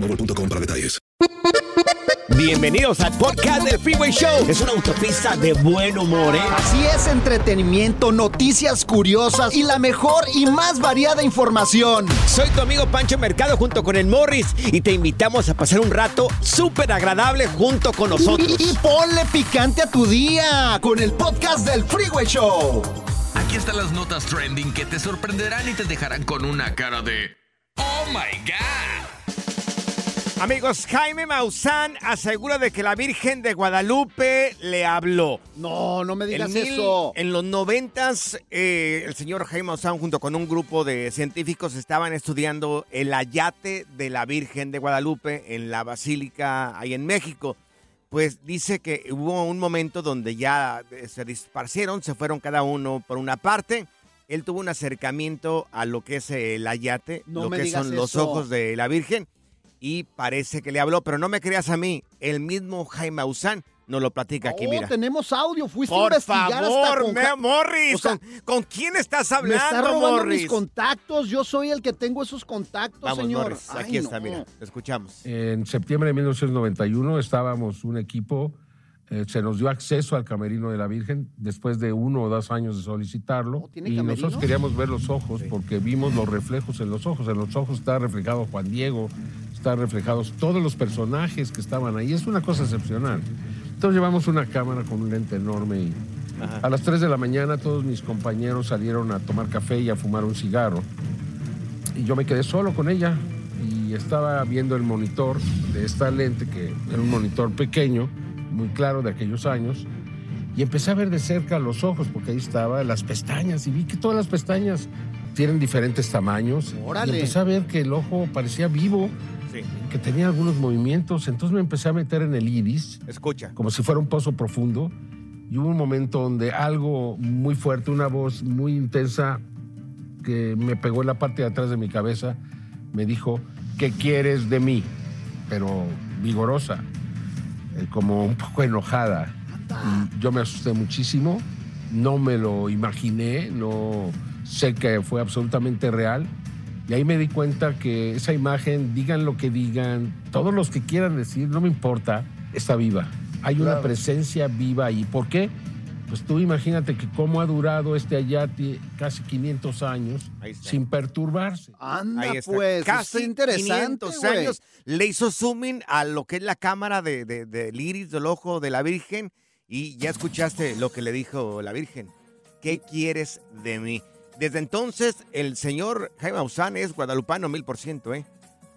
boostmobile.com para detalles. Bienvenidos al podcast del Freeway Show. Es una autopista de buen humor, ¿eh? Así es, entretenimiento, noticias curiosas y la mejor y más variada información. Soy tu amigo Pancho Mercado junto con el Morris y te invitamos a pasar un rato súper agradable junto con nosotros. Y, y ponle picante a tu día con el podcast del Freeway Show. Aquí están las notas trending que te sorprenderán y te dejarán con una cara de Oh my God. Amigos, Jaime Maussan asegura de que la Virgen de Guadalupe le habló. No, no me digas En mil- eso. En los noventas, eh, el señor Jaime Maussan junto con un grupo de científicos estaban estudiando el ayate de la Virgen de Guadalupe en la Basílica ahí en México. Pues dice que hubo un momento donde ya eh, se disparcieron, se fueron cada uno por una parte. Él tuvo un acercamiento a lo que es el ayate, No lo que son los ojos de la Virgen, y parece que le habló, pero no me creas a mí, el mismo Jaime Maussan nos lo platica aquí, Oh, mira. tenemos audio. Fuiste a Por investigar hasta favor, con me- Ja- Morris, O sea, ¿con, con quién estás Me hablando, está robando Morris? mis contactos. Yo soy el que tengo esos contactos, Vamos, señor. Morris, Ay, aquí está, no. mira, te escuchamos. En septiembre de 1991 estábamos un equipo, eh, se nos dio acceso al camerino de la Virgen después de uno o dos años de solicitarlo. ¿Oh, y nosotros queríamos ver los ojos porque vimos los reflejos en los ojos. En los ojos está reflejado Juan Diego, están reflejados todos los personajes que estaban ahí. Es una cosa excepcional. Entonces llevamos una cámara con un lente enorme y a las 3 de la mañana todos mis compañeros salieron a tomar café y a fumar un cigarro. Y yo me quedé solo con ella y estaba viendo el monitor de esta lente, que era un monitor pequeño, muy claro de aquellos años, y empecé a ver de cerca los ojos, porque ahí estaba, las pestañas, y vi que todas las pestañas tienen diferentes tamaños. Órale. Y empecé a ver que el ojo parecía vivo, Sí, que tenía algunos movimientos, entonces me empecé a meter en el iris, escucha. como si fuera un pozo profundo, y hubo un momento donde algo muy fuerte, una voz muy intensa que me pegó en la parte de atrás de mi cabeza, me dijo, ¿qué quieres de mí? Pero vigorosa, eh, como un poco enojada. Y yo me asusté muchísimo, no me lo imaginé, no sé que fue absolutamente real. Y ahí me di cuenta que esa imagen, digan lo que digan, todos los que quieran decir, no me importa, está viva. Hay una presencia viva ahí. ¿Por qué? Pues tú imagínate que cómo ha durado este ayate casi 500 años sin perturbarse. Anda, Ahí está. pues. Casi está interesante, 500 güey. años. Le hizo zooming a lo que es la cámara de, de- del iris del ojo de la Virgen y ya escuchaste lo que le dijo la Virgen. ¿Qué quieres de mí? Desde entonces, el señor Jaime Maussan es guadalupano mil por ciento, ¿eh?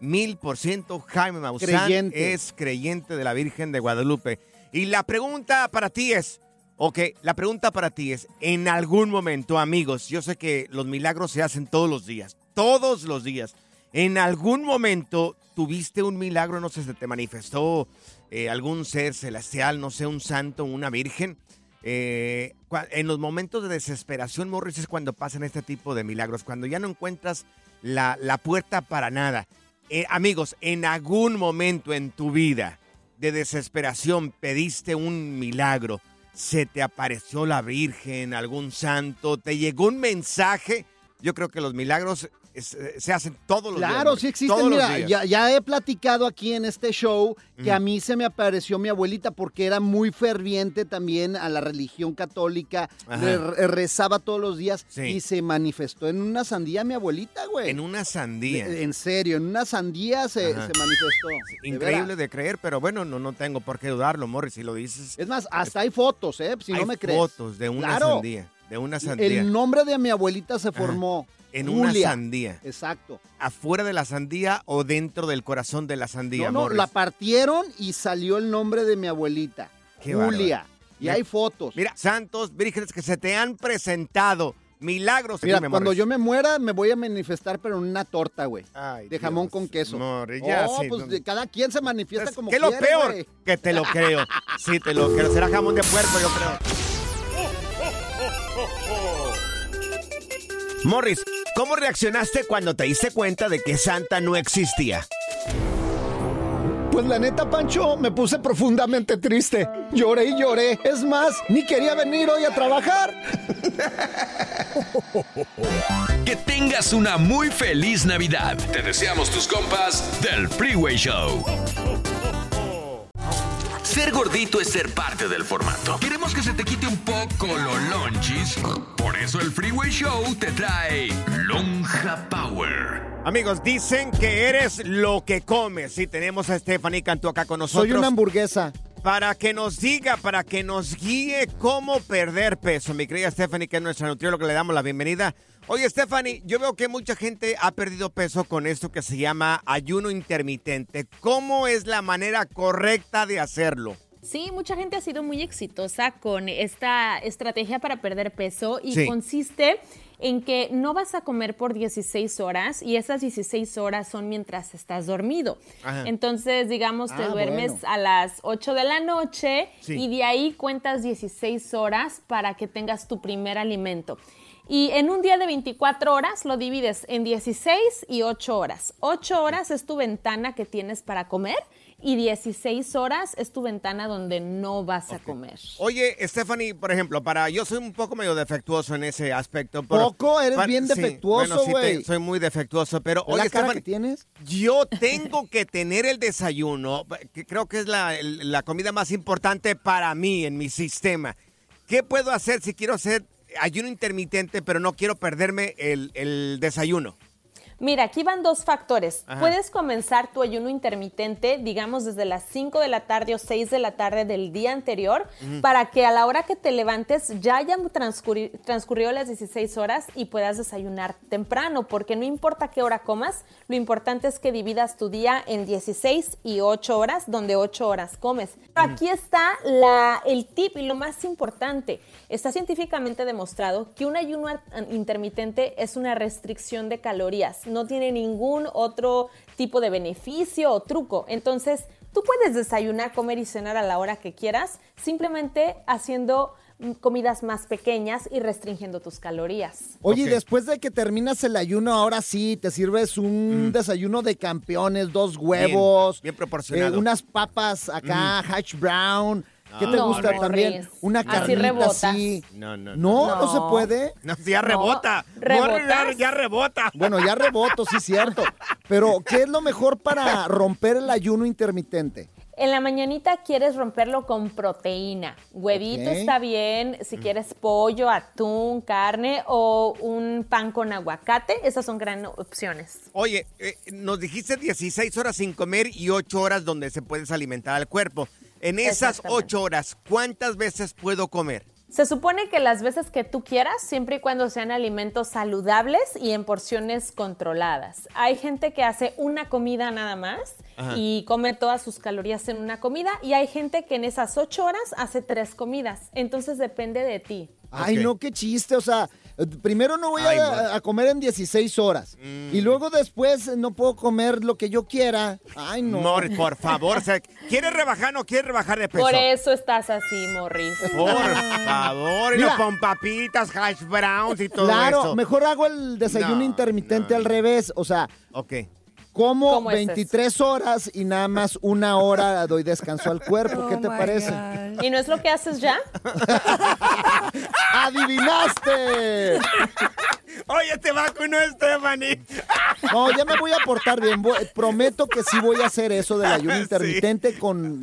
Mil por ciento Jaime Maussan Creyente. es creyente de la Virgen de Guadalupe. Y la pregunta para ti es, ok, la pregunta para ti es, en algún momento, amigos, yo sé que los milagros se hacen todos los días, todos los días. En algún momento tuviste un milagro, no sé, se te manifestó eh, algún ser celestial, no sé, un santo, una virgen. Eh, en los momentos de desesperación, Morris, es cuando pasan este tipo de milagros, cuando ya no encuentras la, la puerta para nada. eh, amigos, en algún momento en tu vida de desesperación pediste un milagro, se te apareció la Virgen, algún santo, te llegó un mensaje. Yo creo que los milagros es- eh, se hacen todos los días. Claro, sí existen. Mira, ya, ya he platicado aquí en este show que a mí se me apareció mi abuelita porque era muy ferviente también a la religión católica. Re- rezaba todos los días Sí. y se manifestó en una sandía mi abuelita, güey. En una sandía. De- En serio, en una sandía se, manifestó. Increíble de creer, pero bueno, no, no tengo por qué dudarlo, Morris, si lo dices. Es más, hasta hay fotos, ¿eh? Si hay no me crees. fotos de una Claro. sandía, de una sandía. El nombre de mi abuelita se formó. En una sandía. Exacto. ¿Afuera de la sandía o dentro del corazón de la sandía, No, no, la partieron y salió el nombre de mi abuelita. Qué Julia. bárbaro. Y hay fotos. Mira, santos, vírgenes que se te han presentado, milagros. Mira, Dime, cuando Morris. yo me muera, me voy a manifestar, pero en una torta, güey. Ay, De jamón con queso. Morris, ya, oh, sí, pues no- de- cada quien se manifiesta como ¿Qué es lo peor? Que te lo creo. Sí, te lo creo. Será jamón de puerco, yo creo. Morris, ¿cómo reaccionaste cuando te diste cuenta de que Santa no existía? Pues la neta, Pancho, me puse profundamente triste. Lloré y lloré. Es más, ni quería venir hoy a trabajar. Que tengas una muy feliz Navidad. Te deseamos tus compas del Freeway Show. Ser gordito es ser parte del formato. Queremos que se te quite un poco los lonchis. Por eso el Freeway Show te trae Lonja Power. Amigos, dicen que eres lo que comes. Sí, tenemos a Stephanie Cantú acá con nosotros. Soy una hamburguesa. Para que nos diga, para que nos guíe cómo perder peso. Mi querida Stephanie, que es nuestra nutrióloga, le damos la bienvenida. Oye, Stephanie, yo veo que mucha gente ha perdido peso con esto que se llama ayuno intermitente. ¿Cómo es la manera correcta de hacerlo? Sí, mucha gente ha sido muy exitosa con esta estrategia para perder peso y Sí. consiste en que no vas a comer por 16 horas y esas 16 horas son mientras estás dormido. Ajá. Entonces, digamos, te Ah, duermes bueno. a las 8 de la noche Sí. y de ahí cuentas 16 horas para que tengas tu primer alimento. Y en un día de 24 horas lo divides en 16 y 8 horas. 8 horas es tu ventana que tienes para comer y 16 horas es tu ventana donde no vas a comer. Oye, Stephanie, por ejemplo, para yo soy un poco medio defectuoso en ese aspecto. pero- ¿Poco? Eres bien sí, defectuoso, bueno, sí te- güey. soy muy defectuoso, pero ¿Ves oye, la cara Stephanie, que tienes? yo tengo que tener el desayuno, que creo que es la, la comida más importante para mí en mi sistema. ¿Qué puedo hacer si quiero hacer ayuno intermitente, pero no quiero perderme el, el desayuno? Mira, aquí van dos factores. Ajá. Puedes comenzar tu ayuno intermitente, digamos, desde las 5 de la tarde o 6 de la tarde del día anterior, para que a la hora que te levantes ya hayan transcurri- transcurrido las 16 horas y puedas desayunar temprano, porque no importa qué hora comas, lo importante es que dividas tu día en 16 y 8 horas, donde 8 horas comes. Pero aquí está la, el tip y lo más importante. Está científicamente demostrado que un ayuno intermitente es una restricción de calorías. No tiene ningún otro tipo de beneficio o truco. Entonces, tú puedes desayunar, comer y cenar a la hora que quieras, simplemente haciendo mm, comidas más pequeñas y restringiendo tus calorías. Oye, y después de que terminas el ayuno, ahora sí, te sirves un desayuno de campeones, dos huevos, Mm. bien proporcionado. eh, unas papas acá, hash brown. ¿Qué te No, gusta también? Una Así carnita así. No, no, No, no, se No. puede. No, ya rebota. ¿rebotas? Ya, ya rebota. Bueno, ya reboto, sí, cierto. Pero, ¿qué es lo mejor para romper el ayuno intermitente? En la mañanita quieres romperlo con proteína. Huevito está bien, si quieres pollo, atún, carne o un pan con aguacate, esas son gran opciones. Oye, eh, nos dijiste 16 horas sin comer y 8 horas donde se puedes alimentar al cuerpo. En esas. 8 horas, ¿cuántas veces puedo comer? Se supone que las veces que tú quieras, siempre y cuando sean alimentos saludables y en porciones controladas. Hay gente que hace una comida nada más Ajá. y come todas sus calorías en una comida y hay gente que en esas ocho horas hace tres comidas. Entonces depende de ti. Ay, no, qué chiste. O sea, primero no voy Ay, a, comer en 16 horas. Mm. Y luego después no puedo comer lo que yo quiera. Ay, no. Morris, por favor. o sea, ¿Quieres rebajar o no quieres rebajar de peso? Por eso estás así, Morris. Por favor. Y Mira. no con papitas, hash browns y todo claro, eso. mejor hago el desayuno No, intermitente al revés. O sea, Ok. Como ¿Cómo es 23 horas y nada más una hora doy descanso al cuerpo. ¿Qué Oh te my parece? God. ¿Y no es lo que haces ya? ¡Adivinaste! Oye, te vacunó Stephanie. No, ya me voy a portar bien. Prometo que sí voy a hacer eso del ayuno Sí. intermitente con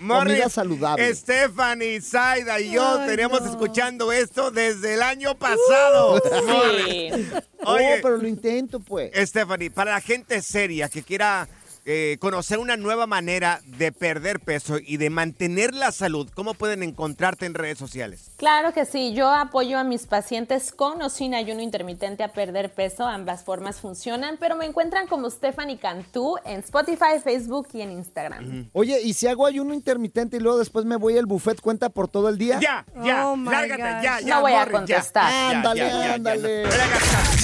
Morris, comida saludable. Stephanie, Zaida y yo Ay, teníamos no. escuchando esto desde el año pasado. Morris. Sí. Oye, Oh, pero lo intento, pues. Stephanie, para la gente seria que quiera eh, conocer una nueva manera de perder peso y de mantener la salud, ¿cómo pueden encontrarte en redes sociales? Claro que sí, yo apoyo a mis pacientes con o sin ayuno intermitente a perder peso, ambas formas funcionan, pero me encuentran como Stephanie Cantú en Spotify, Facebook y en Instagram. Oye, ¿y si hago ayuno intermitente y luego después me voy al buffet, cuenta por todo el día? Ya, ya, Oh, lárgate, gosh. ya, ya. No voy a contestar. Ya, Ándale, ya, ándale.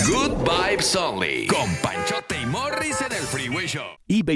Good Vibes Only. Con Panchote y Morris en el Freeway Show. eBay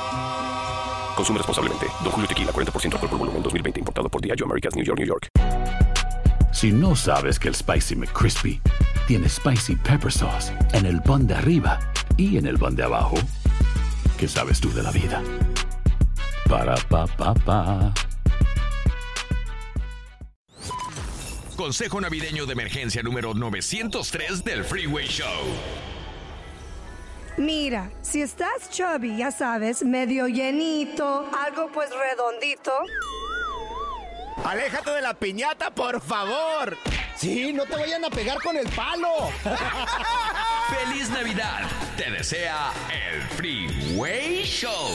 Consume responsablemente. Don Julio Tequila, 40% alcohol por volumen, 2020. Importado por Diageo Americas, New York, New York. Si no sabes que el Spicy McCrispy tiene Spicy Pepper Sauce en el pan de arriba y en el pan de abajo, ¿qué sabes tú de la vida? Para, pa, pa, pa. Consejo navideño de emergencia número 903 del Freeway Show. Mira, si estás chubby, ya sabes, medio llenito, algo pues redondito. Aléjate de la piñata, por favor. Sí, no te vayan a pegar con el palo. ¡Feliz Navidad! Te desea el Freeway Show.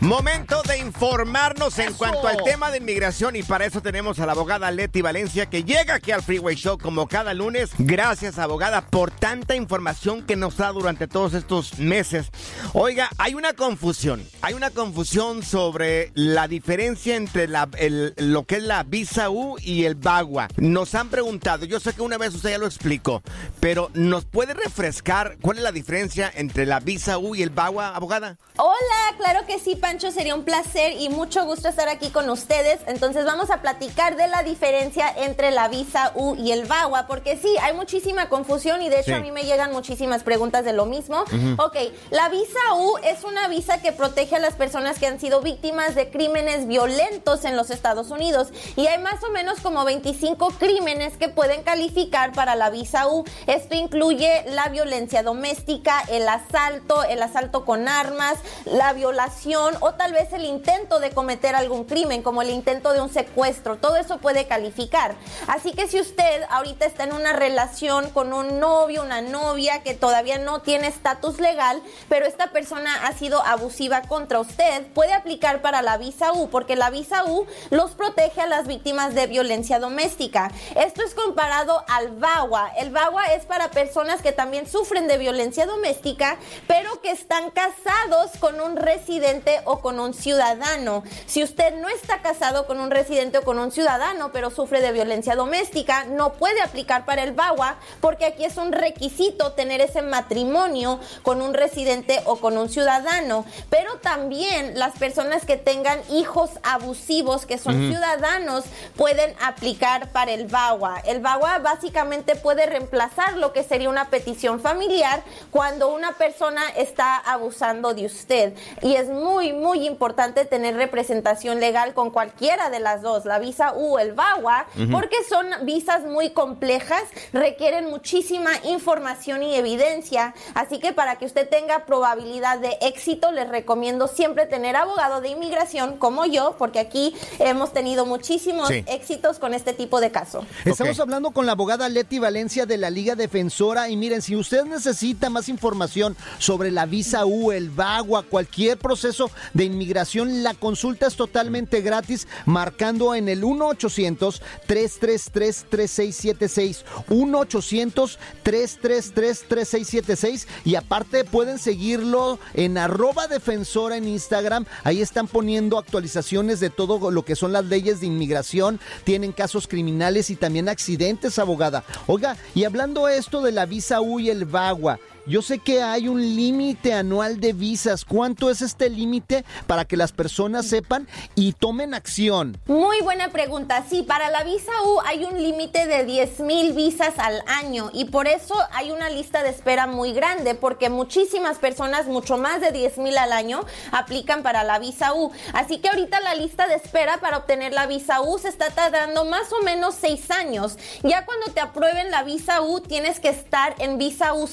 Momento de informarnos en Eso. cuanto al tema de inmigración y para eso tenemos a la abogada Leti Valencia que llega aquí al Freeway Show como cada lunes. Gracias abogada por tanta información que nos da durante todos estos meses. Oiga, hay una confusión, hay una confusión sobre la diferencia entre la- el- lo que es la visa U y el BAGUA. Nos han preguntado, yo sé que una vez usted ya lo explicó, pero ¿nos puede refrescar cuál es la diferencia entre la visa U y el BAGUA, abogada? Hola, claro que sí, Pancho, sería un placer y mucho gusto estar aquí con ustedes. Entonces vamos a platicar de la diferencia entre la visa U y el VAWA, porque sí, hay muchísima confusión y de hecho Sí. a mí me llegan muchísimas preguntas de lo mismo. Ujú. Ok, la visa U es una visa que protege a las personas que han sido víctimas de crímenes violentos en los Estados Unidos y hay más o menos como 25 crímenes que pueden calificar para la visa U. Esto incluye la violencia doméstica, el asalto, el asalto con armas, la violación o tal vez el intento de cometer algún crimen, como el intento de un secuestro. Todo eso puede calificar. Así que si usted ahorita está en una relación con un novio, una novia que todavía no tiene estatus legal, pero esta persona ha sido abusiva contra usted, puede aplicar para la visa U, porque la visa U los protege a las víctimas de violencia doméstica. Esto es comparado al VAWA. El VAWA es para personas que también sufren de violencia doméstica, pero que están casados con un residente o con un ciudadano. Si usted no está casado con un residente o con un ciudadano, pero sufre de violencia doméstica, no puede aplicar para el VAWA porque aquí es un requisito tener ese matrimonio con un residente o con un ciudadano. Pero también las personas que tengan hijos abusivos, que son ciudadanos, pueden aplicar para el VAWA. El VAWA básicamente puede reemplazar lo que sería una petición familiar cuando una persona está abusando de usted. Y es muy, muy importante tener representación legal con cualquiera de las dos, la visa U o el VAWA, porque son visas muy complejas, requieren muchísima información y evidencia, así que para que usted tenga probabilidad de éxito, les recomiendo siempre tener abogado de inmigración como yo, porque aquí hemos tenido muchísimos Sí. éxitos con este tipo de caso. Estamos hablando con la abogada Leti Valencia de la Liga Defensora y miren, si usted necesita más información sobre la visa U, el VAWA, cualquier proceso de inmigración, la consulta es totalmente gratis marcando en el 1-800-333-3676. 1-800-333-3676 y aparte pueden seguirlo en arroba defensora en Instagram. Ahí están poniendo actualizaciones de todo lo que son las leyes de inmigración. Tienen casos criminales y también accidentes, abogada. Oiga, y hablando esto de la visa U y el VAWA. Yo sé que hay un límite anual de visas. ¿Cuánto es este límite para que las personas sepan y tomen acción? Muy buena pregunta. Sí, para la visa U hay un límite de 10 mil visas al año y por eso hay una lista de espera muy grande porque muchísimas personas, mucho más de 10 mil al año, aplican para la visa U. Así que ahorita la lista de espera para obtener la visa U se está tardando más o menos 6 años. Ya cuando te aprueben la visa U tienes que estar en visa U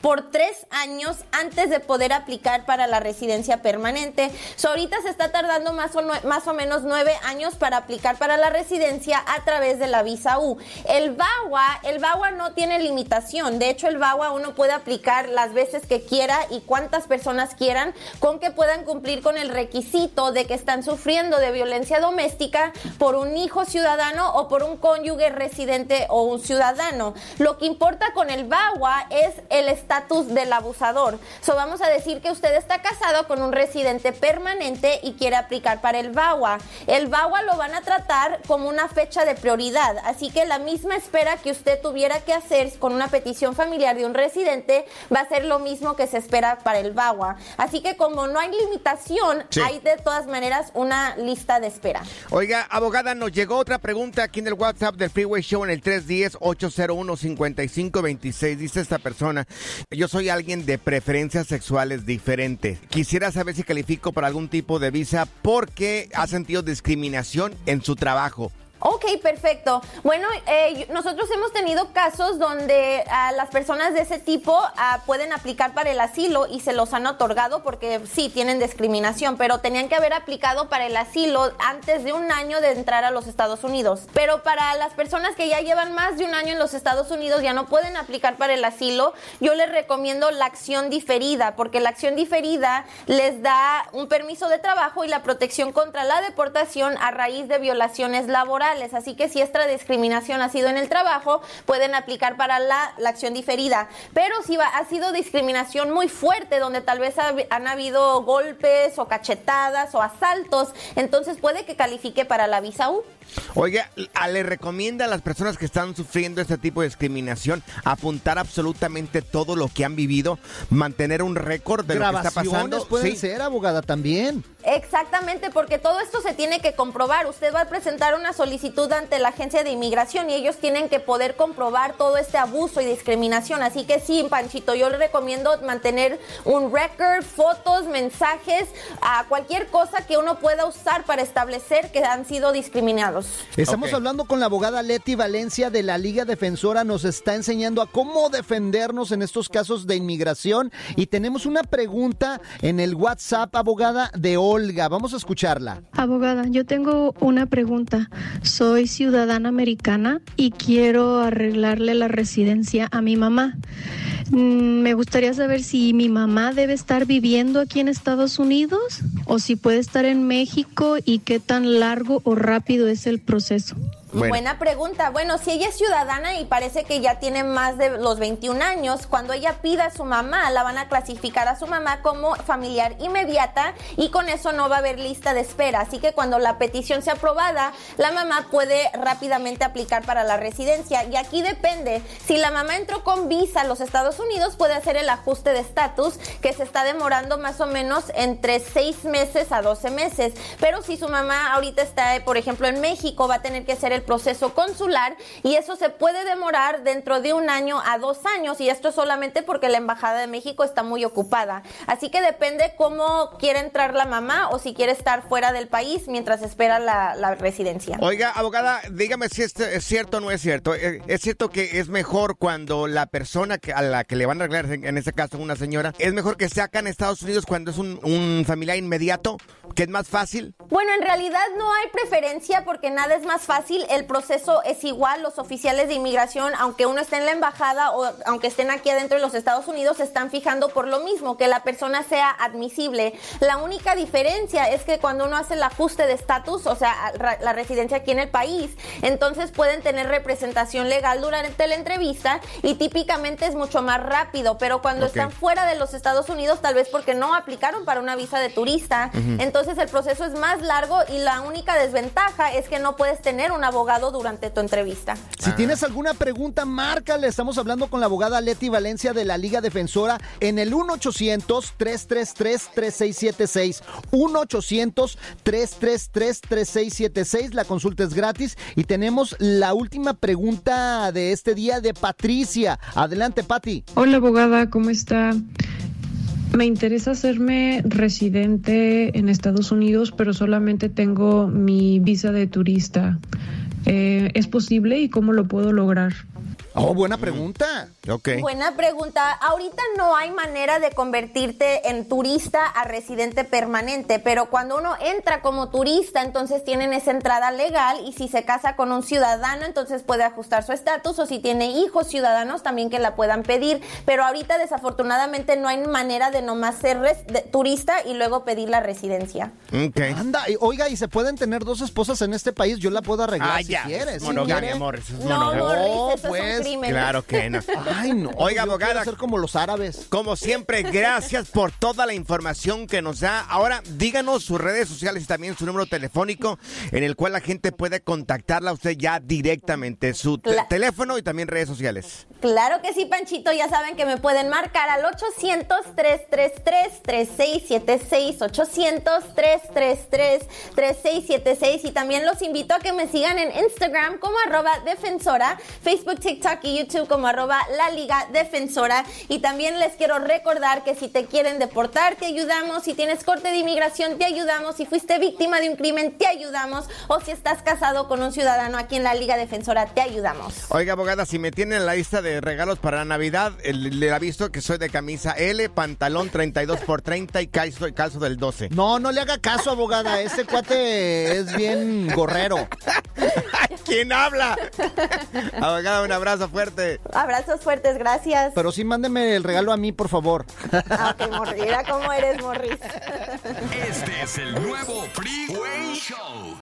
por 3 años antes de poder aplicar para la residencia permanente. Ahorita se está tardando más o, más o menos 9 años para aplicar para la residencia a través de la visa U. El VAWA, el VAWA no tiene limitación. De hecho, el VAWA uno puede aplicar las veces que quiera y cuántas personas quieran con que puedan cumplir con el requisito de que están sufriendo de violencia doméstica por un hijo ciudadano o por un cónyuge residente o un ciudadano. Lo que importa con el VAWA es el estatus del abusador. So, vamos a decir que usted está casado con un residente permanente y quiere aplicar para el VAWA. El VAWA lo van a tratar como una fecha de prioridad, así que la misma espera que usted tuviera que hacer con una petición familiar de un residente va a ser lo mismo que se espera para el VAWA. Así que como no hay limitación, Sí. hay de todas maneras una lista de espera. Oiga, abogada, nos llegó otra pregunta aquí en el WhatsApp del Freeway Show en el 310-801-5526. Dice esta persona, yo soy alguien de preferencias sexuales diferentes. Quisiera saber si califico para algún tipo de visa porque ha sentido discriminación en su trabajo. Ok, perfecto. Bueno, eh, nosotros hemos tenido casos donde ah, las personas de ese tipo ah, pueden aplicar para el asilo y se los han otorgado porque sí, tienen discriminación, pero tenían que haber aplicado para el asilo antes de un año de entrar a los Estados Unidos. Pero para las personas que ya llevan más de un año en los Estados Unidos ya no pueden aplicar para el asilo, yo les recomiendo la acción diferida, porque la acción diferida les da un permiso de trabajo y la protección contra la deportación a raíz de violaciones laborales. Así que si esta discriminación ha sido en el trabajo, pueden aplicar para la, la acción diferida. Pero si va- ha sido discriminación muy fuerte, donde tal vez ha- han habido golpes o cachetadas o asaltos, entonces puede que califique para la visa U. Oiga, a- le recomienda a las personas que están sufriendo este tipo de discriminación apuntar absolutamente todo lo que han vivido, mantener un récord de lo que está pasando. Pueden Sí. ser, abogada, también. Exactamente, porque todo esto se tiene que comprobar. Usted va a presentar una solicitud ante la agencia de inmigración y ellos tienen que poder comprobar todo este abuso y discriminación. Así que sí, Panchito, yo le recomiendo mantener un record, fotos, mensajes, a cualquier cosa que uno pueda usar para establecer que han sido discriminados. Estamos hablando con la abogada Leti Valencia de la Liga Defensora. Nos está enseñando a cómo defendernos en estos casos de inmigración. Y tenemos una pregunta en el WhatsApp, abogada, de Olga. Vamos a escucharla. Abogada, yo tengo una pregunta. Soy ciudadana americana y quiero arreglarle la residencia a mi mamá. Mm, Me gustaría saber si mi mamá debe estar viviendo aquí en Estados Unidos o si puede estar en México y qué tan largo o rápido es el proceso. Buena pregunta. Bueno, si ella es ciudadana y parece que ya tiene más de los 21 años, cuando ella pida a su mamá, la van a clasificar a su mamá como familiar inmediata y con eso no va a haber lista de espera. Así que cuando la petición sea aprobada, la mamá puede rápidamente aplicar para la residencia. Y aquí depende, si la mamá entró con visa a los Estados Unidos puede hacer el ajuste de estatus que se está demorando más o menos entre 6 meses a 12 meses. Pero si su mamá ahorita está, por ejemplo, en México, va a tener que hacer el proceso consular y eso se puede demorar dentro de un año a dos años y esto solamente porque la Embajada de México está muy ocupada. Así que depende cómo quiere entrar la mamá o si quiere estar fuera del país mientras espera la, la residencia. Oiga, abogada, dígame si esto es cierto o no es cierto. Eh, ¿Es cierto que es mejor cuando la persona que, a la que le van a arreglar, en este caso una señora, es mejor que sea acá en Estados Unidos cuando es un, un familiar inmediato, que es más fácil? Bueno, en realidad no hay preferencia porque nada es más fácil. El proceso es igual. Los oficiales de inmigración, aunque uno esté en la embajada o aunque estén aquí adentro de los Estados Unidos, se están fijando por lo mismo, que la persona sea admisible. La única diferencia es que cuando uno hace el ajuste de estatus, o sea, la residencia aquí en el país, entonces pueden tener representación legal durante la entrevista y típicamente es mucho más rápido, pero cuando están fuera de los Estados Unidos, tal vez porque no aplicaron para una visa de turista, entonces el proceso es más largo y la única desventaja es que no puedes tener un abogado durante tu entrevista. Si tienes alguna pregunta, márcale. Estamos hablando con la abogada Leti Valencia de la Liga Defensora en el 1-800-333-3676. 1-800-333-3676. La consulta es gratis. Y tenemos la última pregunta de este día de Patricia. Adelante, Pati. Hola, abogada, ¿cómo está? Me interesa hacerme residente en Estados Unidos, pero solamente tengo mi visa de turista. Eh, ¿Es posible y cómo lo puedo lograr? Oh, buena pregunta. Okay. Buena pregunta. Ahorita no hay manera de convertirte en turista a residente permanente, pero cuando uno entra como turista, entonces tienen esa entrada legal y si se casa con un ciudadano, entonces puede ajustar su estatus o si tiene hijos ciudadanos también que la puedan pedir. Pero ahorita desafortunadamente no hay manera de nomás ser turista y luego pedir la residencia. Okay. Anda, oiga, y se pueden tener dos esposas en este país, yo la puedo arreglar ah, si ya. quieres. Monogamia, Morris. Es no, monogamia. Morris, eso es un crimen. Claro que no. Ay, no. Oiga, abogada. ser como los árabes. Como siempre, gracias por toda la información que nos da. Ahora, díganos sus redes sociales y también su número telefónico en el cual la gente puede contactarla a usted ya directamente. Su te- teléfono y también redes sociales. Claro que sí, Panchito. Ya saben que me pueden marcar al 800-333-3676. 800-333-3676. Y también los invito a que me sigan en Instagram como arroba defensora, Facebook, TikTok y YouTube como arroba la liga defensora. Y también les quiero recordar que si te quieren deportar, te ayudamos. Si tienes corte de inmigración, te ayudamos. Si fuiste víctima de un crimen, te ayudamos. O si estás casado con un ciudadano aquí en la liga defensora, te ayudamos. Oiga, abogada, si me tienen en la lista de regalos para Navidad, el- le aviso que soy de camisa L, pantalón 32 por 30 y calzo, calzo del 12. No, no le haga caso, abogada. Ese cuate es bien gorrero. ¿Quién habla? abogada, un abrazo fuerte. Abrazos fuertes, gracias. Pero sí, mándeme el regalo a mí, por favor. Ah, Morris. Mira cómo eres, Morris. Este es el nuevo Freeway Show.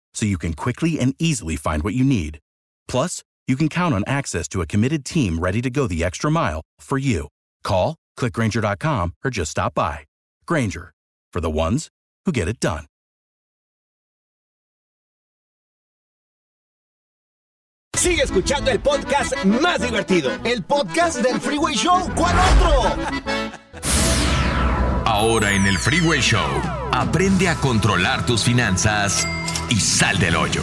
so you can quickly and easily find what you need. Plus, you can count on access to a committed team ready to go the extra mile for you. Call, clickgranger.com, or just stop by. Granger, for the ones who get it done. Sigue escuchando el podcast más divertido. El podcast del Freeway Show. ¿Cuál otro? Ahora en el Freeway Show, aprende a controlar tus finanzas y sal del hoyo.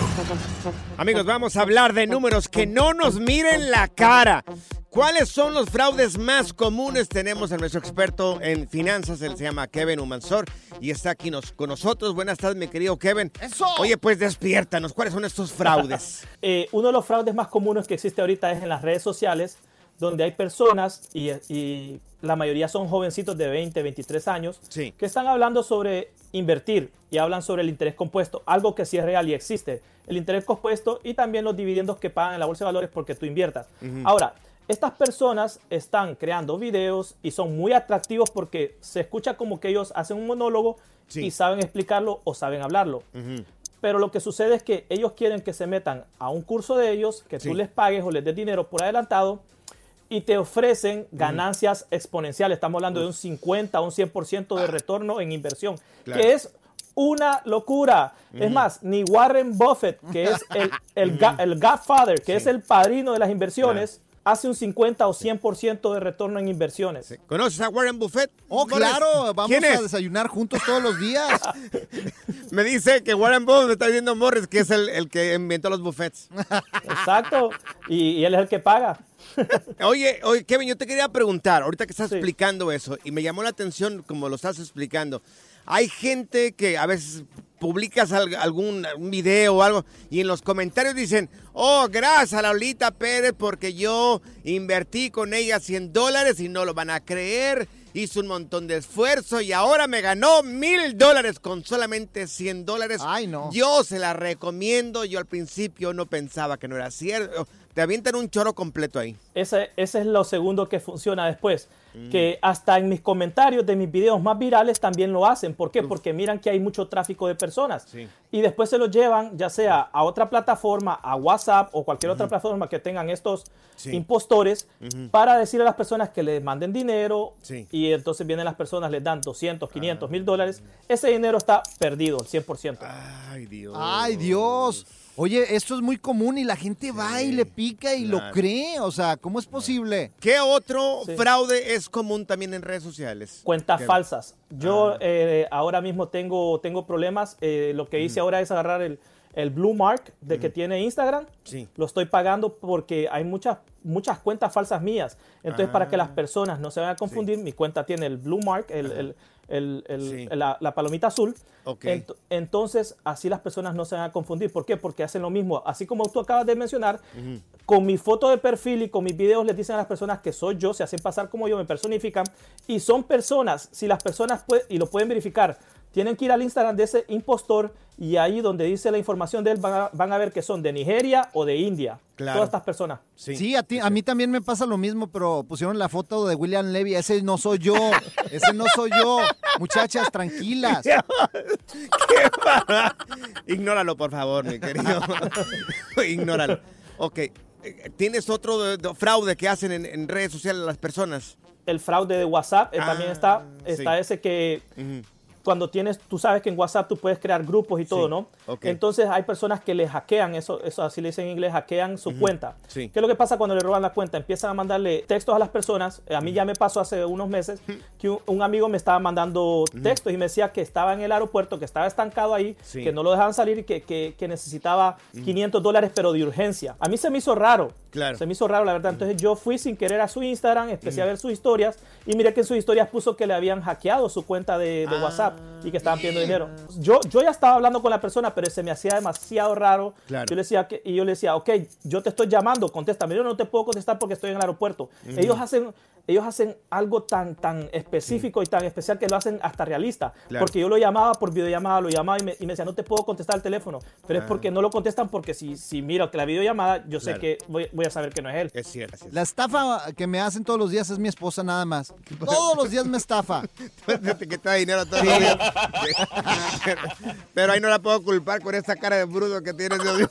Amigos, vamos a hablar de números que no nos miren la cara. ¿Cuáles son los fraudes más comunes? Tenemos a nuestro experto en finanzas, él se llama Kevin Humansor y está aquí nos- con nosotros. Buenas tardes, mi querido Kevin. ¡Eso! Oye, pues despiértanos, ¿cuáles son estos fraudes? Eh, uno de los fraudes más comunes que existe ahorita es en las redes sociales, donde hay personas, y, y la mayoría son jovencitos de 20, 23 años, que están hablando sobre invertir y hablan sobre el interés compuesto, algo que sí es real y existe. El interés compuesto y también los dividendos que pagan en la bolsa de valores porque tú inviertas. Ujú. Ahora, estas personas están creando videos y son muy atractivos porque se escucha como que ellos hacen un monólogo y saben explicarlo o saben hablarlo. Pero lo que sucede es que ellos quieren que se metan a un curso de ellos, que tú Sí. les pagues o les des dinero por adelantado y te ofrecen ganancias exponenciales. Estamos hablando de un 50 o un 100% de retorno en inversión, Claro. que es una locura. Es más, ni Warren Buffett, que es el, el, ga- el Godfather, que es el padrino de las inversiones, hace un 50 o 100% de retorno en inversiones. ¿Conoces a Warren Buffett? Oh, claro, vamos ¿Quién a es? desayunar juntos todos los días. Me dice que Warren Buffett me está diciendo Morris, que es el, el que inventó los buffets. Exacto. Y, y él es el que paga. Oye, oye, Kevin, yo te quería preguntar, ahorita que estás explicando eso, y me llamó la atención como lo estás explicando. Hay gente que a veces publicas al- algún video o algo y en los comentarios dicen, oh, gracias a Laulita Pérez porque yo invertí con ella 100 dólares y no lo van a creer. Hizo un montón de esfuerzo y ahora me ganó mil dólares con solamente 100 dólares. Ay, no. Yo se la recomiendo. Yo al principio no pensaba que no era cierto. Te avientan un choro completo ahí. Ese, ese es lo segundo que funciona después. Mm. Que hasta en mis comentarios de mis videos más virales también lo hacen. ¿Por qué? Porque miran que hay mucho tráfico de personas. Y después se lo llevan ya sea a otra plataforma, a WhatsApp o cualquier otra plataforma que tengan estos Sí. impostores para decirle a las personas que les manden dinero Sí. y entonces vienen las personas, les dan 200, 500, mil dólares. Ese dinero está perdido, el 100%. Ay, Dios. Ay, Dios. Oye, esto es muy común y la gente va y le pica y lo cree. O sea, ¿cómo es posible? ¿Qué otro fraude es común también en redes sociales? cuentas ¿Qué? falsas. Yo eh, ahora mismo tengo, tengo problemas. Eh, lo que hice ahora es agarrar el, el blue mark de que tiene Instagram. Sí. Lo estoy pagando porque hay muchas, muchas cuentas falsas mías. Entonces, para que Ah. las personas no se vayan a confundir, mi cuenta tiene el blue mark, el, el- el- el- la, la palomita azul. Ok. Ent- entonces, así las personas no se van a confundir. ¿Por qué? Porque hacen lo mismo. Así como tú acabas de mencionar, con mi foto de perfil y con mis videos les dicen a las personas que soy yo, se hacen pasar como yo, me personifican y son personas, si las personas pueden, y lo pueden verificar, tienen que ir al Instagram de ese impostor y ahí donde dice la información de él van a, van a ver que son de Nigeria o de India. Claro. Todas estas personas. Sí, a, ti, a mí también me pasa lo mismo, pero pusieron la foto de William Levy. Ese no soy yo. Ese no soy yo. Muchachas, tranquilas. Ignóralo, por favor, mi querido. Ignóralo. Ok. ¿Tienes otro de- de fraude que hacen en, en redes sociales las personas? El fraude de WhatsApp eh, también está, sí. está ese que cuando tienes, tú sabes que en WhatsApp tú puedes crear grupos y todo, Sí, ¿no? Entonces hay personas que le hackean, eso, eso así le dicen en inglés, hackean su cuenta. sí. ¿Qué es lo que pasa cuando le roban la cuenta? Empiezan a mandarle textos a las personas. A mí ya me pasó hace unos meses que un, un amigo me estaba mandando textos y me decía que estaba en el aeropuerto, que estaba estancado ahí, Sí. que no lo dejaban salir y que, que- que necesitaba 500 dólares, pero de urgencia. A mí se me hizo raro. Claro. Se me hizo raro, la verdad. Entonces yo fui sin querer a su Instagram, empecé a ver sus historias y miré que en sus historias puso que le habían hackeado su cuenta de, de WhatsApp y que estaban pidiendo dinero. Yo, yo ya estaba hablando con la persona, pero se me hacía demasiado raro. Claro. Yo le decía que, y yo le decía, ok, yo te estoy llamando, contéstame. Yo no te puedo contestar porque estoy en el aeropuerto. Ujú. Ellos hacen ellos hacen algo tan, tan específico y tan especial que lo hacen hasta realista. Claro. Porque yo lo llamaba por videollamada, lo llamaba y me, y me decía, no te puedo contestar el teléfono. Pero Ah. es porque no lo contestan porque si, si miro que la videollamada, yo sé Claro. que voy, voy a saber que no es él. Es cierto. La estafa que me hacen todos los días es mi esposa nada más. Todos los días me estafa. que te da dinero todos los Pero ahí no la puedo culpar con esta cara de bruto que tienes. Dios mío.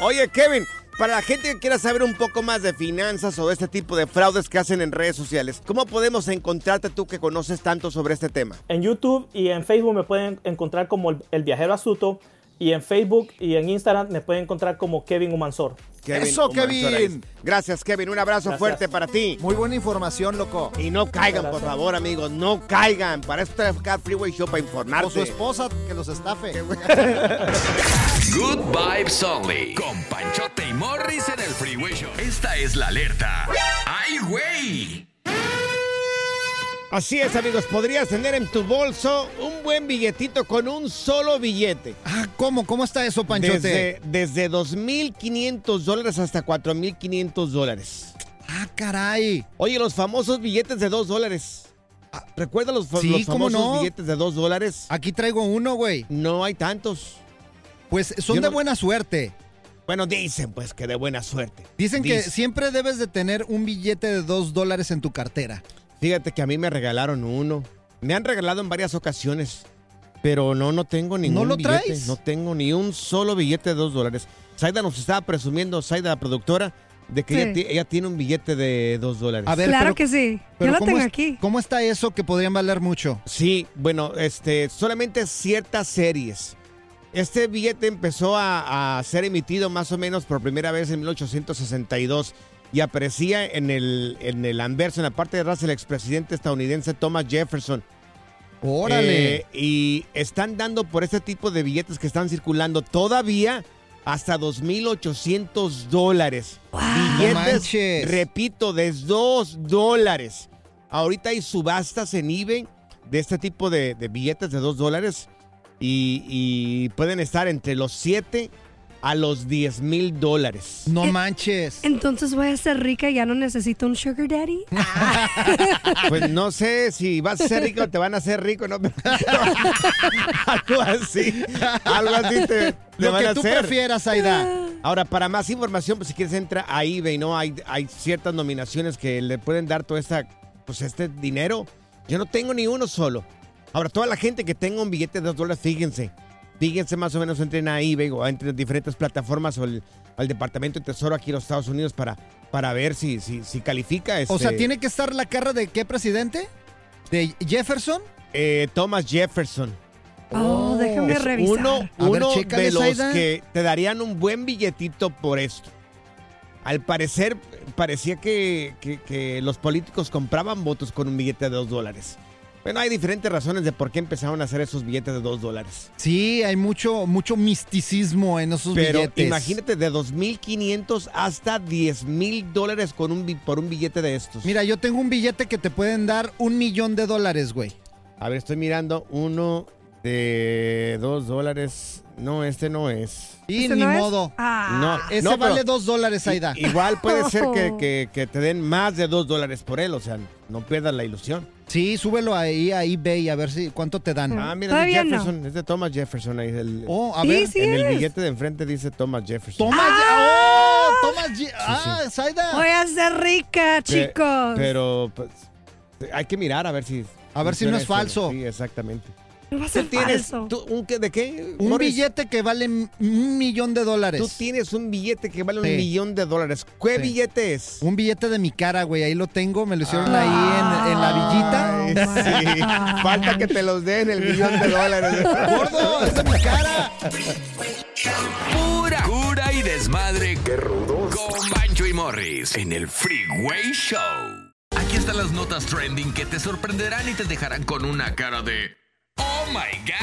Oye, Kevin, para la gente que quiera saber un poco más de finanzas o de este tipo de fraudes que hacen en redes sociales, ¿cómo podemos encontrarte tú que conoces tanto sobre este tema? En YouTube y en Facebook me pueden encontrar como el, el viajero astuto. Y en Facebook y en Instagram me pueden encontrar como Kevin Humansor. Kevin ¡Eso, Humansor Kevin! Gracias, Kevin. Un abrazo Gracias. fuerte para ti. Muy buena información, loco. Y no caigan, por favor, amigos. No caigan. Para eso está acá Freeway Show para informarte. O su esposa que los estafe. Good Vibes Only. Con Panchote y Morris en el Freeway Show. Esta es la alerta. ¡Ay, güey! Así es, amigos, podrías tener en tu bolso un buen billetito con un solo billete. Ah, ¿cómo? ¿Cómo está eso, Panchote? Desde, desde 2.500 dólares hasta 4.500 dólares. Ah, caray. Oye, los famosos billetes de 2 dólares. Ah, ¿Recuerda los, Sí, los ¿cómo famosos no? billetes de 2 dólares? Aquí traigo uno, güey. No hay tantos. Pues son Yo de no- buena suerte. Bueno, dicen pues que de buena suerte. Dicen que siempre debes de tener un billete de dos dólares en tu cartera. Fíjate que a mí me regalaron uno. Me han regalado en varias ocasiones. Pero no, no tengo ningún lo billete. traes? No tengo ni un solo billete de dos dólares. Saida nos estaba presumiendo, Saida, la productora, de que Sí. ella, ella tiene un billete de dos dólares. A ver, Claro pero- que sí. Yo pero lo ¿cómo tengo es- aquí. ¿Cómo está eso que podrían valer mucho? Sí, bueno, este, solamente ciertas series. Este billete empezó a, a ser emitido más o menos por primera vez en 1862 y aparecía en el, en el anverso, en la parte de atrás, el expresidente estadounidense Thomas Jefferson. Órale. Eh, y están dando por este tipo de billetes que están circulando todavía hasta 2.800 dólares. No Billetes, repito, de 2 dólares. Ahorita hay subastas en eBay de este tipo de, de billetes de 2 dólares y, y pueden estar entre los 7 a los 10 mil dólares. No Eh, manches. Entonces voy a ser rica y ya no necesito un sugar daddy. Pues no sé si vas a ser rico o te van a hacer rico, ¿no? algo así. Algo así te, te Lo van que a tú hacer. prefieras, Aida. Ahora, para más información, pues si quieres entra a eBay, ¿no? Hay, hay ciertas nominaciones que le pueden dar todo esta, pues este dinero. Yo no tengo ni uno solo. Ahora, toda la gente que tenga un billete de dos dólares, fíjense. Fíjense más o menos, entren a eBay o entre diferentes plataformas o el- al Departamento de Tesoro aquí en los Estados Unidos para, para ver si, si, si califica. O sea, este, ¿tiene que estar la cara de qué presidente? ¿De Jefferson? eh, Thomas Jefferson. Oh, déjame Es revisar. uno, A ver, uno chécale, de los que te darían un buen billetito por esto. Al parecer, parecía que, que- que los políticos compraban votos con un billete de dos dólares. Bueno, hay diferentes razones de por qué empezaron a hacer esos billetes de dos dólares. Sí, hay mucho, mucho misticismo en esos Pero billetes. imagínate, de 2.500 hasta 10.000 dólares con un, por un billete de estos. Mira, yo tengo un billete que te pueden dar un millón de dólares, güey. A ver, estoy mirando uno de dos dólares. No, este no es. Y ¿Ese ni no es? modo. Ah. No, Ese no, vale dos dólares, Aida. Igual puede ser que, que- que te den más de dos dólares por él, o sea, no pierdas la ilusión. Sí, súbelo ahí a eBay a ver si cuánto te dan. Ah, mira, es de Todavía no. Jefferson, es de Thomas Jefferson ahí. El, Oh, a Sí, ver. sí en el es. billete de enfrente dice Thomas Jefferson. Toma ya. Oh, toma ya. Ah, Zaida. Voy a ser rica, Pe- chicos. Pero pues, hay que mirar a ver si. A ver si no es funciona falso. Sí, exactamente. No va a ¿Tú tienes falso. tú- un, qué- de qué? Un Morris? billete que vale un millón de dólares. Tú tienes un billete que vale Sí. un millón de dólares. ¿Qué Sí. billete es? Un billete de mi cara, güey. Ahí lo tengo. Me lo hicieron ahí en, en la villita. Ay, sí. Falta que te los den el millón de dólares. Gordo, es de mi cara. Pura cura y desmadre. ¡Qué rudos! Con Bancho y Morris en el Freeway Show. Aquí están las notas trending que te sorprenderán y te dejarán con una cara de ¡Oh my God!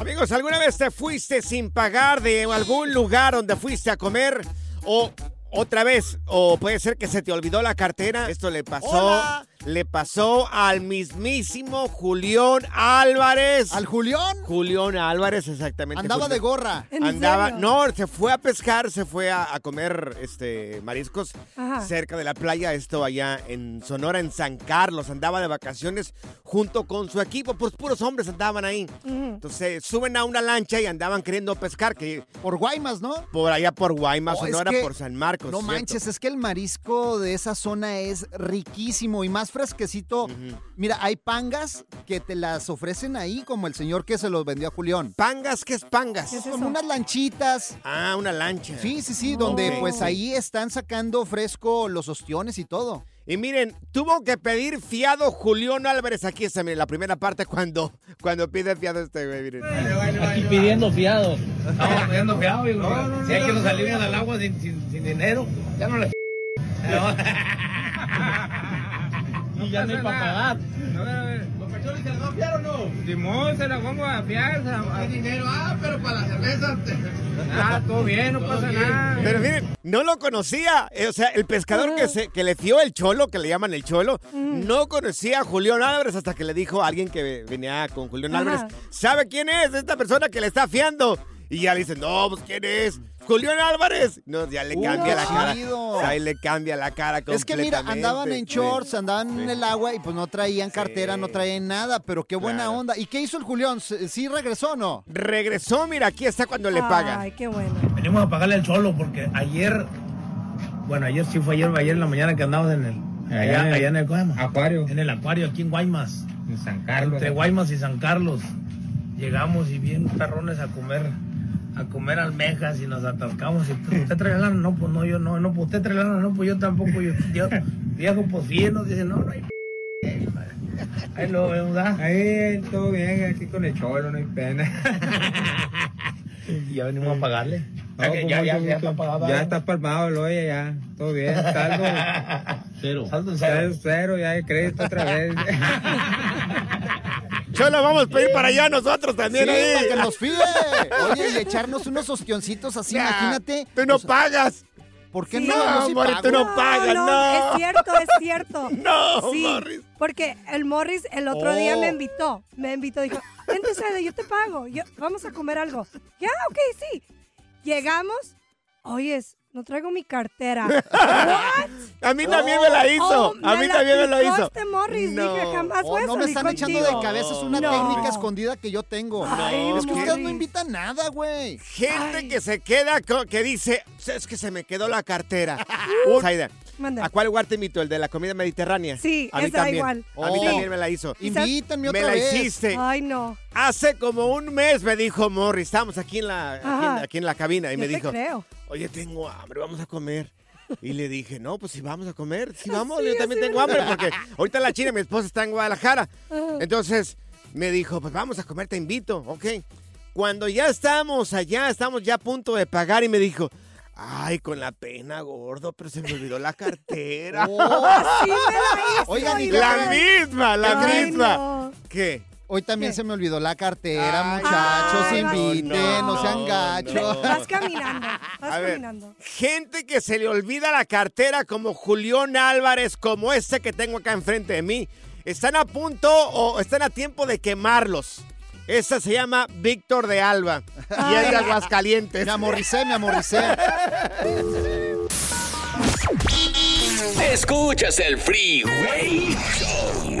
Amigos, ¿alguna vez te fuiste sin pagar de algún lugar donde fuiste a comer? O otra vez, o puede ser que se te olvidó la cartera. Esto le pasó, Hola. Le pasó al mismísimo Julián Álvarez. ¿Al Julián? Julián Álvarez, exactamente. Andaba Julián. de gorra. ¿En Andaba, serio? no, se fue a pescar, se fue a, a comer este mariscos Ajá. cerca de la playa, esto allá en Sonora, en San Carlos. Andaba de vacaciones junto con su equipo, pues puros hombres andaban ahí. Entonces suben a una lancha y andaban queriendo pescar, que Por Guaymas, ¿no? por allá por Guaymas, Oh, es Sonora, que- por San Marcos. No ¿cierto? manches, es que el marisco de esa zona es riquísimo y más fresquecito. Mira, hay pangas que te las ofrecen ahí, como el señor que se los vendió a Julián. ¿Pangas? ¿Qué es pangas? ¿Qué es unas lanchitas. Ah, una lancha. Sí, sí, sí, donde pues ahí están sacando fresco los ostiones y todo. Y miren, tuvo que pedir fiado Julián Álvarez. Aquí está, miren, la primera parte cuando, cuando pide fiado este güey, miren. Aquí pidiendo fiado. Estamos pidiendo fiado, hijo. si hay que nos al agua sin, sin- sin dinero, ya no le. Y ya no hay para pagar. ¿Los cachones se las va a fiar o no? Simón, se las vamos a fiar. las ¿Qué dinero? Ah, pero para la cerveza. Ah, todo bien, no pasa nada. Pero miren, no lo conocía. Eh, O sea, el pescador que, se, que le fió el cholo, que le llaman el cholo, no conocía a Julián Álvarez hasta que le dijo a alguien que venía con Julián. Álvarez, ¿sabe quién es esta persona que le está fiando? Y ya le dicen, no, pues ¿quién es? Julián Álvarez. No, ya le Uh, cambia la cara. chido. Ahí le cambia la cara Es que mira, andaban en shorts, andaban en el agua y pues no traían cartera, no traían nada, pero qué buena Claro. onda. ¿Y qué hizo el Julián? ¿Sí regresó o no? Regresó, mira, aquí está cuando le pagan. Ay, qué bueno. Venimos a pagarle al cholo porque ayer, bueno, ayer sí fue ayer, ayer en la mañana que andamos en el, allá, allá en el, ¿cómo acuario. En el acuario aquí en Guaymas. En San Carlos. Entre Guaymas y San Carlos. Llegamos y bien perrones a comer, a comer almejas y nos atascamos. Y, pues, ¿Usted trae lana? No, pues no, yo no, no, pues usted trae lana, no, pues yo tampoco. Yo, yo viejo, pues sí, nos dice, no, no hay Ahí lo vemos, ¿ah? Ahí, todo bien, aquí con el cholo, no hay pena. Y ya venimos a pagarle. No, Ya pues, ya, ya, está pagado. Ya ¿eh? está palmado el hoyo, ya. Todo bien, saldo. Cero. Saldo Cero, cero. cero, ya hay crédito otra vez. Cholo, vamos a ir para allá nosotros también Sí, ahí. para que nos fíe. Oye, y echarnos unos ostioncitos así, Nah, imagínate. Tú no pagas. ¿Por qué Sí. no? No, sí pago. tú no pagas, no. Es cierto, es cierto. No, sí, Morris. Porque el Morris el otro día Oh. me invitó. Me invitó, dijo, vente, Sede, yo te pago. Yo, vamos a comer algo. Ya, ok, sí. Llegamos. Oyes, no traigo mi cartera. ¿What? A mí también me la hizo. Oh, a mí la también me aplicó hizo. este Morris. Dije, jamás Oh, voy a no me están echando de cabeza, es una No. técnica escondida que yo tengo. Ay, es que ustedes no invitan nada, güey. Gente que se queda, que dice, es que se me quedó la cartera. Uh. ¿a cuál lugar te invito? ¿El de la comida mediterránea? Sí, a mí esa también. igual. A mí Oh. también me la hizo. Invítanme Me otra la vez. hiciste. Ay, no. Hace como un mes me dijo Morris, estábamos aquí en la, aquí en, Ajá. aquí en la cabina y Yo me te dijo, creo. Oye, tengo hambre, vamos a comer. Y le dije, no, pues si vamos a comer, si vamos, Sí, yo también tengo hambre porque ahorita la china, mi esposa está en Guadalajara. Entonces me dijo, pues vamos a comer, te invito, ok. Cuando ya estamos allá, estamos ya a punto de pagar y me dijo, ay, con la pena, gordo, pero se me olvidó la cartera. Oh. Sí me la hizo, Oigan, y la misma, la Ay, misma. no. ¿Qué? Hoy también ¿Qué? se me olvidó la cartera, Ay, muchachos. ay, inviten, no, no, sean no. gachos. Vas caminando, vas A ver. caminando. Gente que se le olvida la cartera como Julián Álvarez, como este que tengo acá enfrente de mí, están a punto o están a tiempo de quemarlos. Esta se llama Víctor de Alba y es de Aguascalientes. Me amorricé, me amorricé. Escuchas el Freeway Show.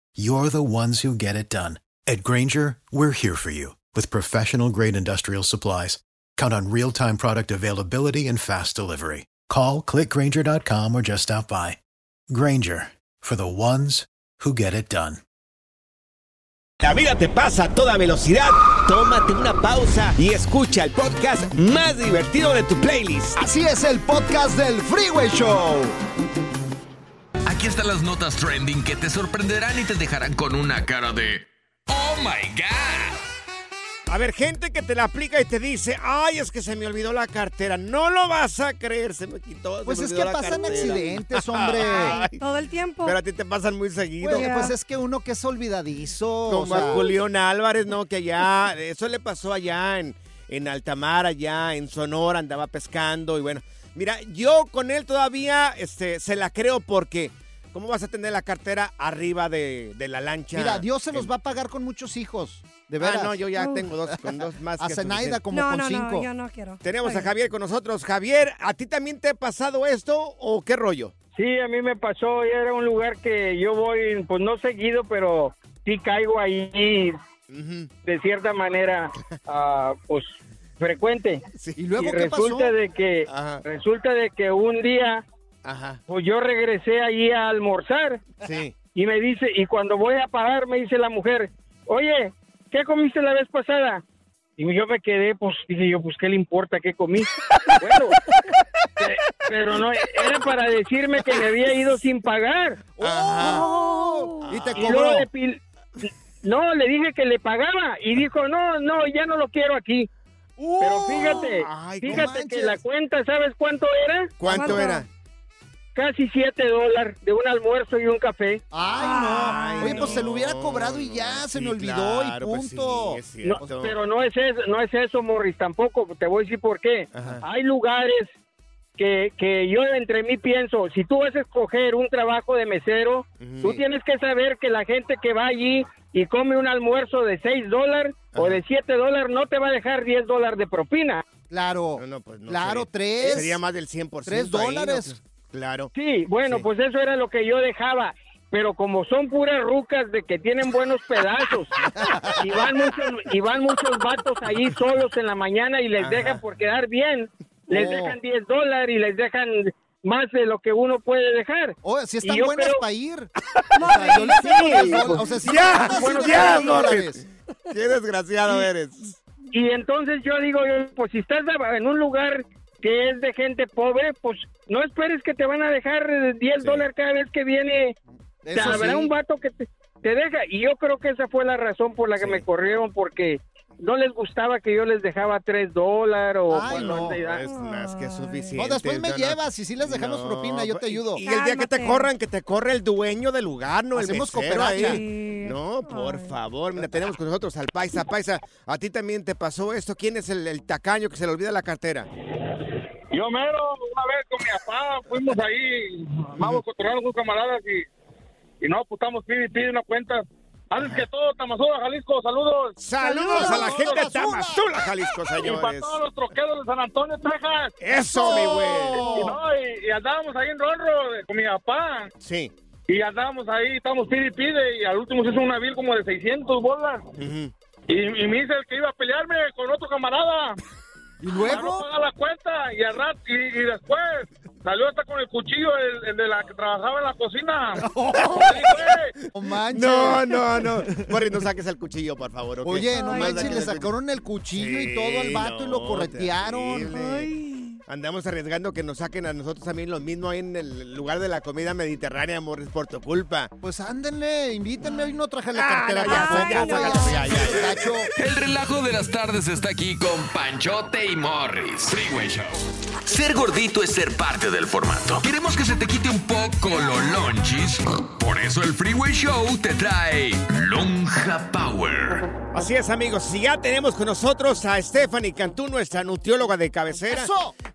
you're the ones who get it done. At Granger, we're here for you with professional grade industrial supplies. Count on real time product availability and fast delivery. Call clickgranger.com or just stop by. Granger for the ones who get it done. La vida te pasa a toda velocidad. Tómate una pausa y escucha el podcast más divertido de tu playlist. Así es el podcast del Freeway Show. Aquí están las notas trending que te sorprenderán y te dejarán con una cara de ¡Oh my God! A ver, gente que te la aplica y te dice, ay, es que se me olvidó la cartera. No lo vas a creer, se me quitó. se Pues me es que pasan cartera. accidentes, hombre. Ay, Todo el tiempo. pero a ti te pasan muy seguido. Pues, pues es que uno que es olvidadizo. o Como sea, a Julián Álvarez, ¿no? Que allá, eso le pasó allá en, en Altamar, allá en Sonora, andaba pescando y bueno. Mira, yo con él todavía este, se la creo porque ¿Cómo vas a tener la cartera arriba de, de la lancha? Mira, Dios se los va a pagar con muchos hijos. De Ah, veras. no, yo ya Uf. tengo dos, con dos más A que Zenaida como no, con no, cinco. no, yo no quiero. Tenemos a. Javier con nosotros. Javier, ¿a ti también te ha pasado esto o qué rollo? Sí, a mí me pasó, era un lugar que yo voy, pues no seguido, pero sí caigo ahí de cierta manera, ah, pues frecuente. ¿Y luego y qué pasó? resulta de que resulta de que un día, pues yo regresé allí a almorzar Sí. y me dice y cuando voy a pagar me dice la mujer, oye, ¿qué comiste la vez pasada? Y yo me quedé, pues dije yo, pues qué le importa qué comí. bueno, pe- pero no, era para decirme que me había ido sin pagar. Y te Y cobró. le No, le dije que le pagaba y dijo, no, no, ya no lo quiero aquí. Pero fíjate, Ay, no fíjate que la cuenta, ¿sabes cuánto era? ¿Cuánto era? Casi 7 dólares de un almuerzo y un café. Ay, no. Oye, pues se lo hubiera cobrado y ya, se me olvidó claro, y pues punto. sí, No, pero no es eso, no es eso, Morris, tampoco. Te voy a decir por qué. Hay lugares que, que yo entre mí pienso, si tú vas a escoger un trabajo de mesero, tú tienes que saber que la gente que va allí y come un almuerzo de 6 dólares o de 7 dólares no te va a dejar 10 dólares de propina. Claro, pues claro, sería- tres. Sería más del 100%. Tres ahí, ¿no? dólares. Claro. Sí, bueno, pues eso era lo que yo dejaba. Pero como son puras rucas de que tienen buenos pedazos y van muchos, y van muchos vatos allí solos en la mañana y les dejan por quedar bien, les Oh. dejan 10 dólares y les dejan más de lo que uno puede dejar. Oye, si están creo- para ir. O sea, Sí, pues, si ya, de ya, dólares. Qué desgraciado eres. Y entonces yo digo, yo, pues si estás en un lugar que es de gente pobre, pues no esperes que te van a dejar eh, 10 dólares cada vez que viene. Eso Habrá sí. un vato que te, te deja. Y yo creo que esa fue la razón por la que me corrieron, porque no les gustaba que yo les dejaba 3 dólares o Ay, no. Es más que suficiente. No, después me no, llevas y si les dejamos No, propina, yo te ayudo. Y el día que te corran, que te corre el dueño del lugar, no Hacemos cooperacha. ahí. No, por favor. Mira, tenemos con nosotros al Paisa. Paisa, ¿a ti también te pasó esto? ¿Quién es el, el tacaño que se le olvida la cartera? Yo mero, una vez con mi papá, fuimos ahí, vamos cotorreando con camaradas y, y no, pues estamos pide pide una cuenta. Antes que todo, Tamazula, Jalisco, saludos. Saludos a la gente de Tamazula, Jalisco, Y para señores. todos los troqueros de San Antonio, Texas. Eso, mi güey. Y, no, y, y andábamos ahí en Ronro eh, con mi papá. Sí. Y andábamos ahí, estamos pide y pide, y al último se hizo una bill como de 600 bolas. Y, y me dice el que iba a pelearme con otro camarada. ¿Y Para no pagar la cuenta y, al rat- y, y después salió hasta con el cuchillo el, el de la que trabajaba en la cocina. No manches. No, no, no. Morris, no saques el cuchillo, por favor. ¿ok? Oye, no manches, saques le sacaron el cuchillo y todo al vato y lo corretearon. terrible. Andamos arriesgando que nos saquen a nosotros también lo mismo ahí en el lugar de la comida mediterránea, Morris, por tu culpa. Pues ándenle, invítenme, hoy no traje la Ah, cartera no, ya, ya, ya, ya. El relajo de las tardes está aquí con Panchote y Morris. Freeway Show. Ser gordito es ser parte del formato. Queremos que se te quite un poco los lonchis. Por eso el Freeway Show te trae Lonja Power. Así es, amigos. Y ya tenemos con nosotros a Stephanie Cantú, nuestra nutrióloga de cabecera.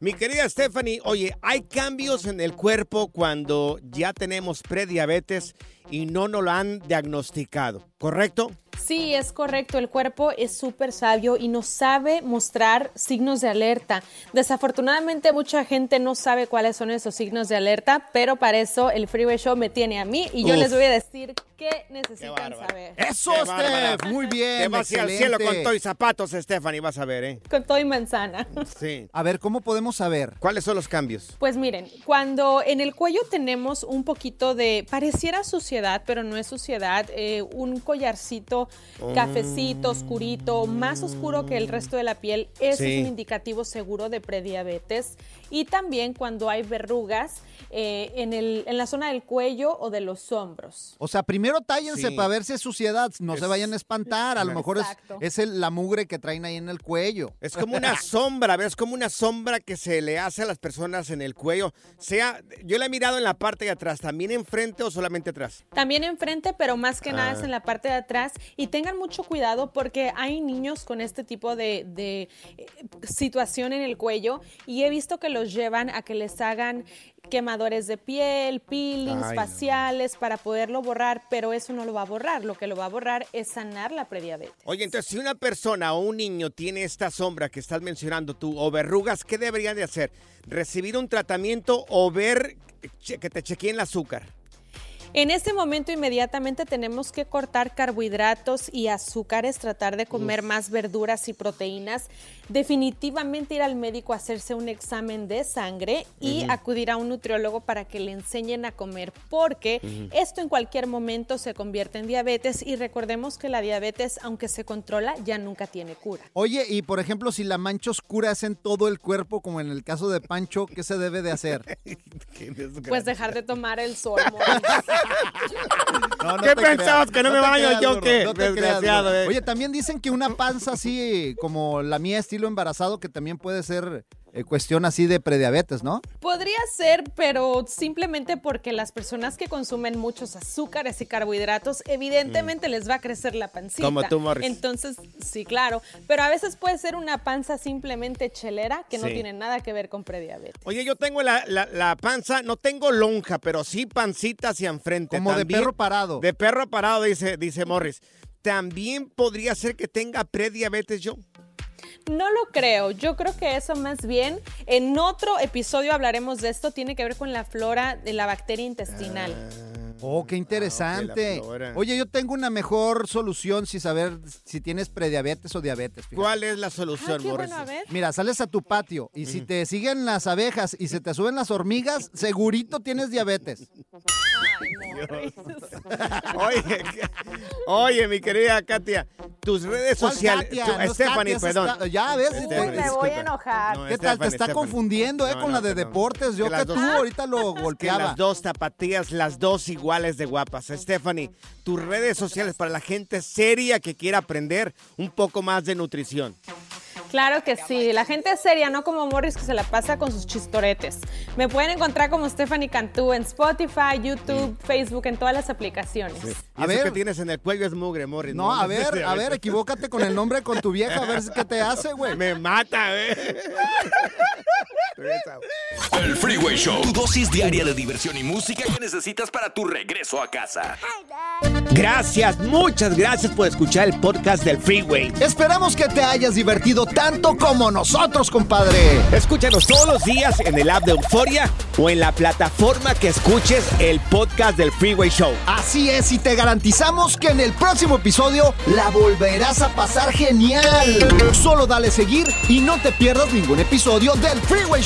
Mi querida Stephanie, oye, hay cambios en el cuerpo cuando ya tenemos prediabetes y no nos lo han diagnosticado, ¿correcto? Sí, es correcto. El cuerpo es súper sabio y nos sabe mostrar signos de alerta. Desafortunadamente, mucha gente no sabe cuáles son esos signos de alerta, pero para eso el Freeway Show me tiene a mí y yo Uf. les voy a decir qué necesitan saber. Eso, Qué bárbara. Steph, muy bien. Te vas al cielo con todo y zapatos, Stephanie, vas a ver, ¿eh? Con todo y manzana. Sí. A ver, ¿cómo podemos saber? ¿Cuáles son los cambios? Pues miren, cuando en el cuello tenemos un poquito de, pareciera suciedad, pero no es suciedad, eh, un collarcito cafecito, oscurito, más oscuro que el resto de la piel, Sí. es un indicativo seguro de prediabetes. Y también cuando hay verrugas eh, en, el, en la zona del cuello o de los hombros. O sea, primero tállense Sí. para ver si es suciedad, no se vayan a espantar, a lo mejor es, Exacto. es el- la mugre que traen ahí en el cuello. Es como una sombra, ¿ves? Como una sombra que se le hace a las personas en el cuello. Sea, yo la he mirado en la parte de atrás, ¿también enfrente o solamente atrás? También enfrente, pero más que nada Ah. es en la parte de atrás. Y tengan mucho cuidado porque hay niños con este tipo de, de, eh, situación en el cuello y he visto que los llevan a que les hagan quemadores de piel, peelings Ay, no. faciales para poderlo borrar, pero eso no lo va a borrar. Lo que lo va a borrar es sanar la prediabetes. Oye, entonces si una persona o un niño tiene esta sombra que estás mencionando tú o verrugas, ¿qué deberían de hacer? ¿Recibir un tratamiento o ver que te chequeen el azúcar? En este momento inmediatamente tenemos que cortar carbohidratos y azúcares, tratar de comer más verduras y proteínas, definitivamente ir al médico a hacerse un examen de sangre y acudir a un nutriólogo para que le enseñen a comer, porque esto en cualquier momento se convierte en diabetes y recordemos que la diabetes, aunque se controla, ya nunca tiene cura. Oye, y por ejemplo, si la mancha oscura es en todo el cuerpo, como en el caso de Pancho, ¿qué se debe de hacer? Pues dejar de tomar el sol. No, no ¿Qué pensabas, que no me baño creas, yo, qué? no te creas, Desgraciado, gordo. eh. Oye, también dicen que una panza así como la mía, estilo embarazado, que también puede ser eh, cuestión así de prediabetes, ¿no? Podría ser, pero simplemente porque las personas que consumen muchos azúcares y carbohidratos, evidentemente les va a crecer la pancita. Como tú, Morris. Entonces, sí, claro. Pero a veces puede ser una panza simplemente chelera que no tiene nada que ver con prediabetes. Oye, yo tengo la, la- la panza, no tengo lonja, pero sí pancita hacia enfrente. Como de perro parado. De perro parado, dice, dice Morris. También podría ser que tenga prediabetes yo. No lo creo. Yo creo que eso más bien, en otro episodio hablaremos de esto, tiene que ver con la flora de la bacteria intestinal. Oh, qué interesante. flora. Oye, yo tengo una mejor solución si saber si tienes prediabetes o diabetes. fíjate. ¿Cuál es la solución, qué Morris? bueno, a ver. Mira, sales a tu patio y si te siguen las abejas y se te suben las hormigas, segurito tienes diabetes. Oye, oye, mi querida Katia, tus redes ¿Cuál sociales. Katia? tu- No Stephanie, Katia, perdón. está- ya ves, Stephanie, Uy, me voy a enojar. No, ¿Qué tal? Te está Stephanie. confundiendo, ¿eh? No, con no, la de deportes. Yo Que tú dos- ahorita lo golpeaba. las dos tapatías, las dos iguales de guapas. Stephanie, tus redes sociales para la gente seria que quiera aprender un poco más de nutrición. Claro que sí, la gente es seria, no como Morris que se la pasa con sus chistoretes. Me pueden encontrar como Stephanie Cantú en Spotify, YouTube, Facebook, en todas las aplicaciones. A ver. que tienes en el cuello es mugre, Morris. No, a ver, a ver, equivócate con el nombre con tu vieja, a ver qué te hace, güey. Me mata, El Freeway Show. Tu dosis diaria de diversión y música que necesitas para tu regreso a casa. Gracias, muchas gracias por escuchar el podcast del Freeway. Esperamos que te hayas divertido tanto como nosotros, compadre. Escúchanos todos los días en el app de Euforia o en la plataforma que escuches el podcast del Freeway Show. Así es, y te garantizamos que en el próximo episodio la volverás a pasar genial. Solo dale seguir y no te pierdas ningún episodio del Freeway